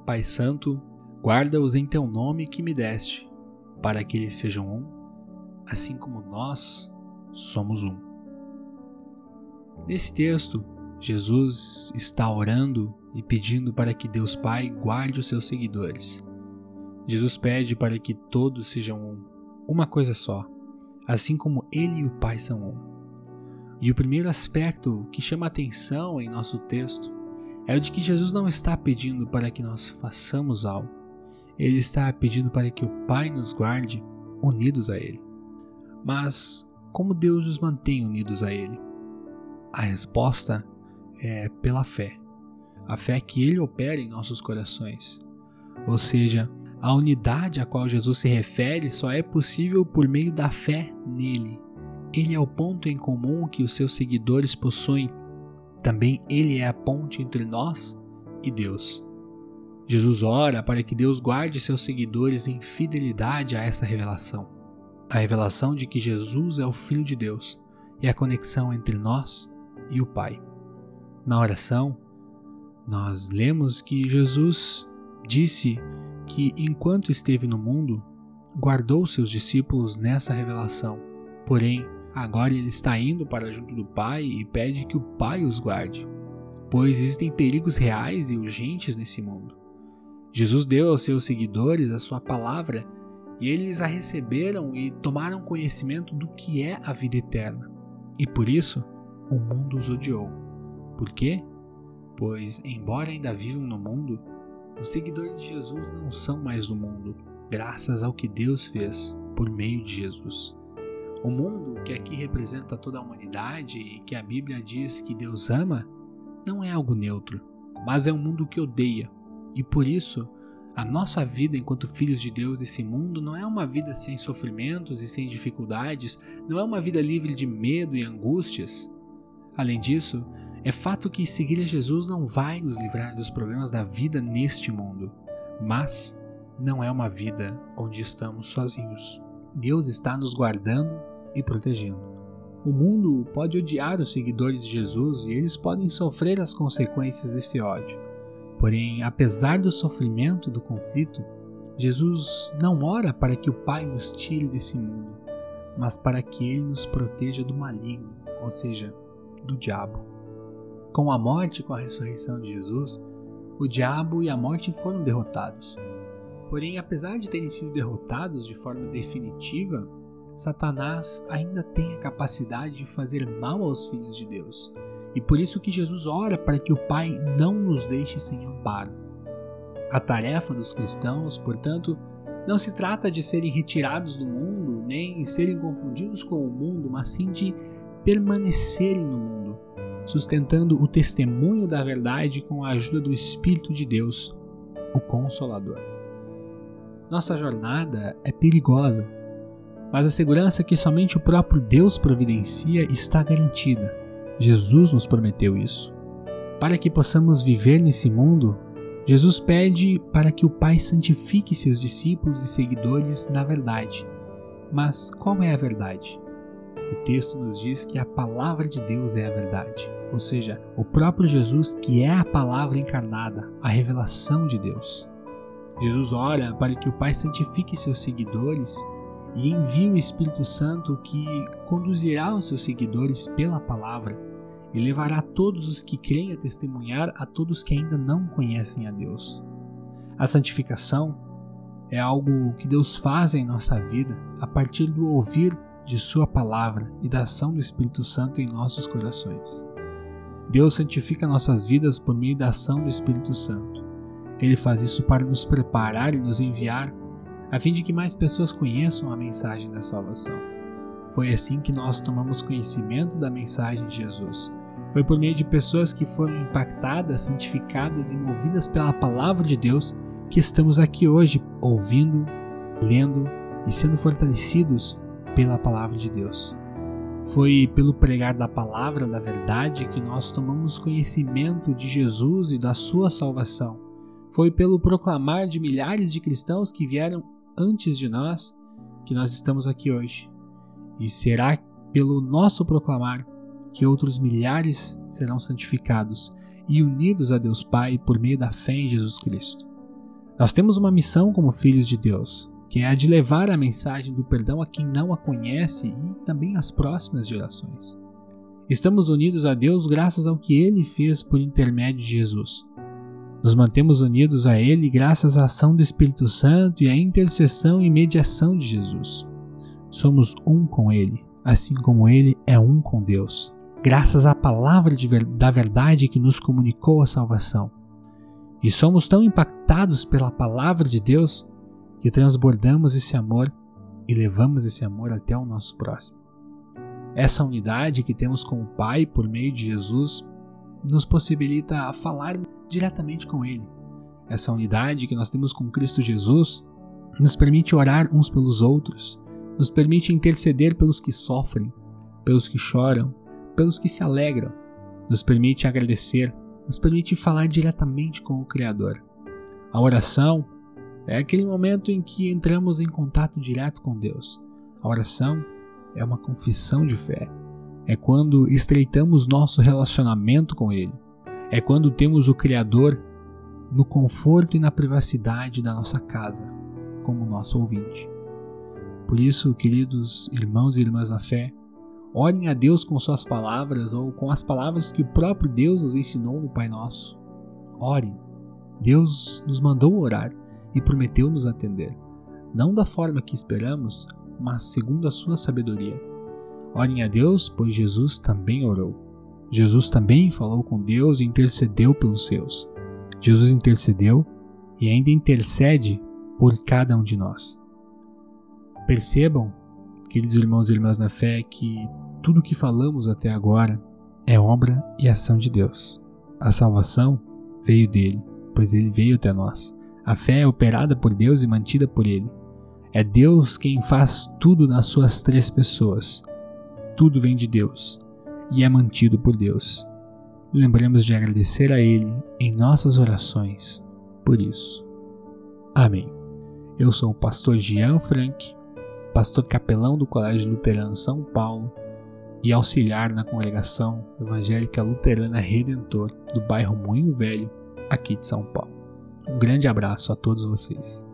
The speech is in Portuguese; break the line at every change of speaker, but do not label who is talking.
Pai Santo, guarda-os em teu nome que me deste, para que eles sejam um, assim como nós somos um. Nesse texto, Jesus está orando e pedindo para que Deus Pai guarde os seus seguidores. Jesus pede para que todos sejam um, uma coisa só, assim como Ele e o Pai são um. E o primeiro aspecto que chama atenção em nosso texto é o de que Jesus não está pedindo para que nós façamos algo, ele está pedindo para que o Pai nos guarde unidos a Ele. Mas como Deus nos mantém unidos a Ele? A resposta é pela fé. A fé que Ele opera em nossos corações. Ou seja, a unidade a qual Jesus se refere só é possível por meio da fé nele. Ele é o ponto em comum que os seus seguidores possuem. Também ele é a ponte entre nós e Deus. Jesus ora para que Deus guarde seus seguidores em fidelidade a essa revelação. A revelação de que Jesus é o Filho de Deus e a conexão entre nós e o Pai. Na oração, nós lemos que Jesus disse que enquanto esteve no mundo, guardou seus discípulos nessa revelação. Porém, agora ele está indo para junto do Pai e pede que o Pai os guarde, pois existem perigos reais e urgentes nesse mundo. Jesus deu aos seus seguidores a sua palavra e eles a receberam e tomaram conhecimento do que é a vida eterna. E por isso, o mundo os odiou. Por quê? Pois, embora ainda vivam no mundo, os seguidores de Jesus não são mais do mundo, graças ao que Deus fez por meio de Jesus. O mundo, que aqui representa toda a humanidade e que a Bíblia diz que Deus ama, não é algo neutro, mas é um mundo que odeia. E por isso, a nossa vida enquanto filhos de Deus nesse mundo não é uma vida sem sofrimentos e sem dificuldades, não é uma vida livre de medo e angústias. Além disso, é fato que seguir a Jesus não vai nos livrar dos problemas da vida neste mundo, mas não é uma vida onde estamos sozinhos. Deus está nos guardando e protegendo. O mundo pode odiar os seguidores de Jesus e eles podem sofrer as consequências desse ódio. Porém, apesar do sofrimento do conflito, Jesus não ora para que o Pai nos tire desse mundo, mas para que ele nos proteja do maligno, ou seja, do diabo. Com a morte e com a ressurreição de Jesus, o diabo e a morte foram derrotados. Porém, apesar de terem sido derrotados de forma definitiva, Satanás ainda tem a capacidade de fazer mal aos filhos de Deus. E por isso que Jesus ora para que o Pai não nos deixe sem amparo. A tarefa dos cristãos, portanto, não se trata de serem retirados do mundo, nem serem confundidos com o mundo, mas sim de permanecerem no mundo sustentando o testemunho da verdade com a ajuda do Espírito de Deus, o Consolador. Nossa jornada é perigosa, mas a segurança que somente o próprio Deus providencia está garantida. Jesus nos prometeu isso. Para que possamos viver nesse mundo, Jesus pede para que o Pai santifique seus discípulos e seguidores na verdade. Mas qual é a verdade? O texto nos diz que a palavra de Deus é a verdade, ou seja, o próprio Jesus que é a palavra encarnada, a revelação de Deus. Jesus ora para que o Pai santifique seus seguidores e envie o Espírito Santo que conduzirá os seus seguidores pela palavra e levará todos os que creem a testemunhar a todos que ainda não conhecem a Deus. A santificação é algo que Deus faz em nossa vida a partir do ouvir de Sua palavra e da ação do Espírito Santo em nossos corações. Deus santifica nossas vidas por meio da ação do Espírito Santo. Ele faz isso para nos preparar e nos enviar, a fim de que mais pessoas conheçam a mensagem da salvação. Foi assim que nós tomamos conhecimento da mensagem de Jesus. Foi por meio de pessoas que foram impactadas, santificadas e movidas pela palavra de Deus que estamos aqui hoje, ouvindo, lendo e sendo fortalecidos pela palavra de Deus. Foi pelo pregar da palavra da verdade que nós tomamos conhecimento de Jesus e da sua salvação. Foi pelo proclamar de milhares de cristãos que vieram antes de nós que nós estamos aqui hoje. E será pelo nosso proclamar que outros milhares serão santificados e unidos a Deus Pai por meio da fé em Jesus Cristo. Nós temos uma missão como filhos de Deus, que é a de levar a mensagem do perdão a quem não a conhece e também às próximas gerações. Estamos unidos a Deus graças ao que Ele fez por intermédio de Jesus. Nos mantemos unidos a Ele graças à ação do Espírito Santo e à intercessão e mediação de Jesus. Somos um com Ele, assim como Ele é um com Deus, graças à palavra da verdade que nos comunicou a salvação. E somos tão impactados pela palavra de Deus que transbordamos esse amor e levamos esse amor até o nosso próximo. Essa unidade que temos com o Pai por meio de Jesus nos possibilita falar diretamente com Ele. Essa unidade que nós temos com Cristo Jesus nos permite orar uns pelos outros, nos permite interceder pelos que sofrem, pelos que choram, pelos que se alegram, nos permite agradecer, nos permite falar diretamente com o Criador. A oração é aquele momento em que entramos em contato direto com Deus. A oração é uma confissão de fé. É quando estreitamos nosso relacionamento com Ele. É quando temos o Criador no conforto e na privacidade da nossa casa, como nosso ouvinte. Por isso, queridos irmãos e irmãs da fé, orem a Deus com suas palavras ou com as palavras que o próprio Deus nos ensinou no Pai Nosso. Orem. Deus nos mandou orar e prometeu nos atender, não da forma que esperamos, mas segundo a sua sabedoria. Orem a Deus, pois Jesus também orou. Jesus também falou com Deus e intercedeu pelos seus. Jesus intercedeu e ainda intercede por cada um de nós. Percebam, queridos irmãos e irmãs na fé, que tudo o que falamos até agora é obra e ação de Deus. A salvação veio dele, pois ele veio até nós. A fé é operada por Deus e mantida por Ele. É Deus quem faz tudo nas suas três pessoas. Tudo vem de Deus e é mantido por Deus. Lembremos de agradecer a Ele em nossas orações por isso. Amém. Eu sou o pastor Jean Frank, pastor capelão do Colégio Luterano São Paulo e auxiliar na congregação evangélica luterana Redentor do bairro Moinho Velho, aqui de São Paulo. Um grande abraço a todos vocês.